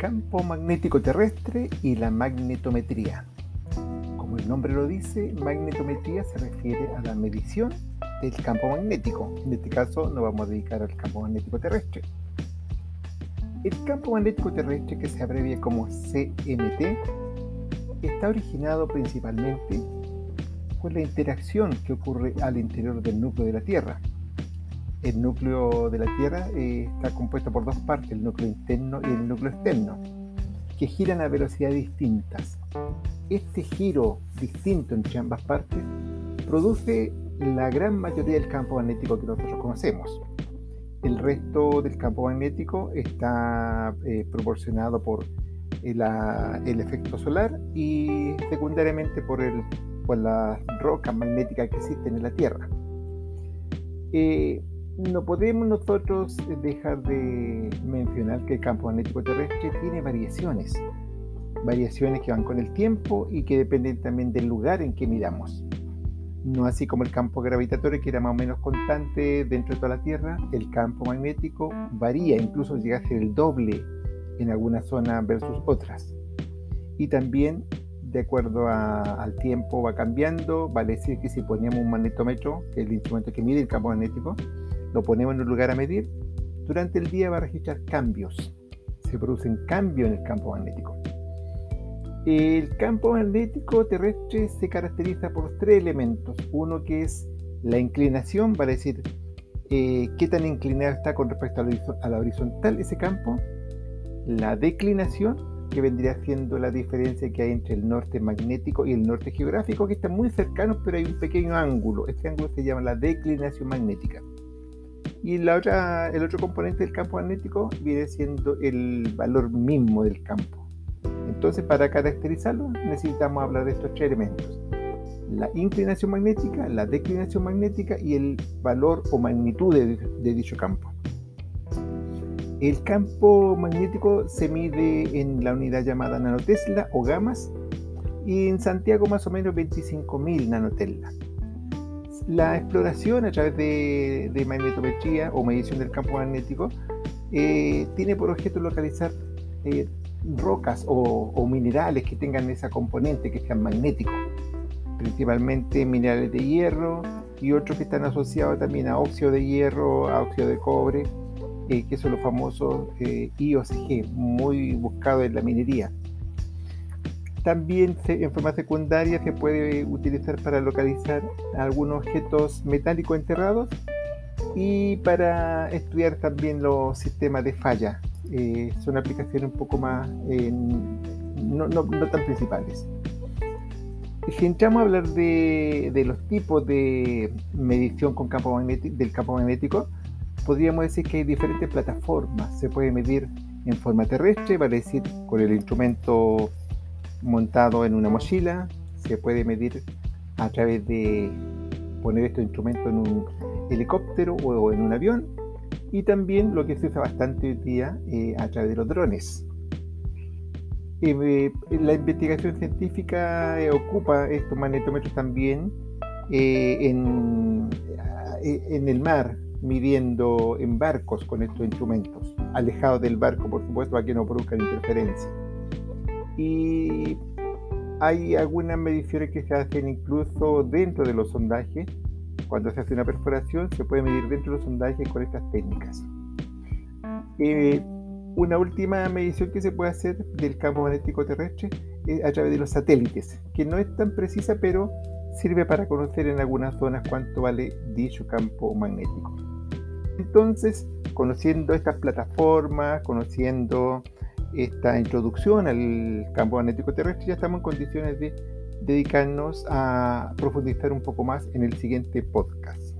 campo magnético terrestre y la magnetometría. Como el nombre lo dice, magnetometría se refiere a la medición del campo magnético. En este caso nos vamos a dedicar al campo magnético terrestre. El campo magnético terrestre, que se abrevia como CMT, está originado principalmente por la interacción que ocurre al interior del núcleo de la Tierra el núcleo de la Tierra eh, está compuesto por dos partes, el núcleo interno y el núcleo externo, que giran a velocidades distintas. Este giro distinto entre ambas partes produce la gran mayoría del campo magnético que nosotros conocemos. El resto del campo magnético está eh, proporcionado por el, eh, el, efecto solar y secundariamente por, el, por las rocas magnéticas que existen en la Tierra. Eh, no podemos nosotros dejar de mencionar que el campo magnético terrestre tiene variaciones, variaciones que van con el tiempo y que dependen también del lugar en que miramos. No así como el campo gravitatorio, que era más o menos constante dentro de toda la Tierra, el campo magnético varía, incluso llega a ser el doble en algunas zonas versus otras. Y también, de acuerdo al tiempo, va cambiando. Vale decir que si poníamos un magnetómetro, que es el instrumento que mide el campo magnético, lo ponemos en un lugar a medir, durante el día va a registrar cambios. Se producen cambios en el campo magnético. El campo magnético terrestre se caracteriza por tres elementos. Uno que es la inclinación, vale decir eh, qué tan inclinado está con respecto a la horizontal ese campo. La declinación, que vendría siendo la diferencia que hay entre el norte magnético y el norte geográfico, que están muy cercanos, pero hay un pequeño ángulo. Este ángulo se llama la declinación magnética. Y la otra, el otro componente del campo magnético viene siendo el valor mismo del campo. Entonces, para caracterizarlo, necesitamos hablar de estos tres elementos. La inclinación magnética, la declinación magnética y el valor o magnitud de, de dicho campo. El campo magnético se mide en la unidad llamada nanotesla o gamas y en Santiago más o menos 25.000 nanoteslas la exploración a través de, magnetometría o medición del campo magnético eh, tiene por objeto localizar eh, rocas o, minerales que tengan esa componente que sean magnéticos, principalmente minerales de hierro y otros que están asociados también a óxido de hierro, a óxido de cobre, eh, que son los famosos IOCG, muy buscados en la minería. También en forma secundaria se puede utilizar para localizar algunos objetos metálicos enterrados y para estudiar también los sistemas de falla. Eh, son aplicaciones un poco más, no, tan principales. Si entramos a hablar de, los tipos de medición con campo magnético, del campo magnético, podríamos decir que hay diferentes plataformas. Se puede medir en forma terrestre, vale decir, con el instrumento montado en una mochila, se puede medir a través de poner estos instrumentos en un helicóptero o en un avión y también lo que se usa bastante hoy día eh, a través de los drones. Eh, la investigación científica eh, ocupa estos magnetómetros también en, en el mar, midiendo en barcos con estos instrumentos, alejados del barco, por supuesto, para que no produzcan interferencia y hay algunas mediciones que se hacen incluso dentro de los sondajes. Cuando se hace una perforación se puede medir dentro de los sondajes con estas técnicas. Eh, una última medición que se puede hacer del campo magnético terrestre es a través de los satélites, que no es tan precisa, pero sirve para conocer en algunas zonas cuánto vale dicho campo magnético. Entonces, conociendo estas plataformas, conociendo esta introducción al campo magnético terrestre, ya estamos en condiciones de dedicarnos a profundizar un poco más en el siguiente podcast.